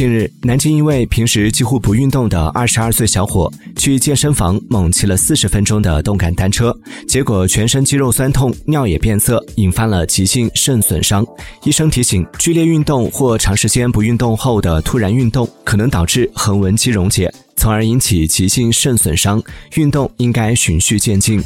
近日南京一位平时几乎不运动的二十二岁小伙去健身房猛骑了四十分钟的动感单车结果全身肌肉酸痛尿也变色引发了急性肾损伤。医生提醒剧烈运动或长时间不运动后的突然运动可能导致横纹肌溶解从而引起急性肾损伤运动应该循序渐进。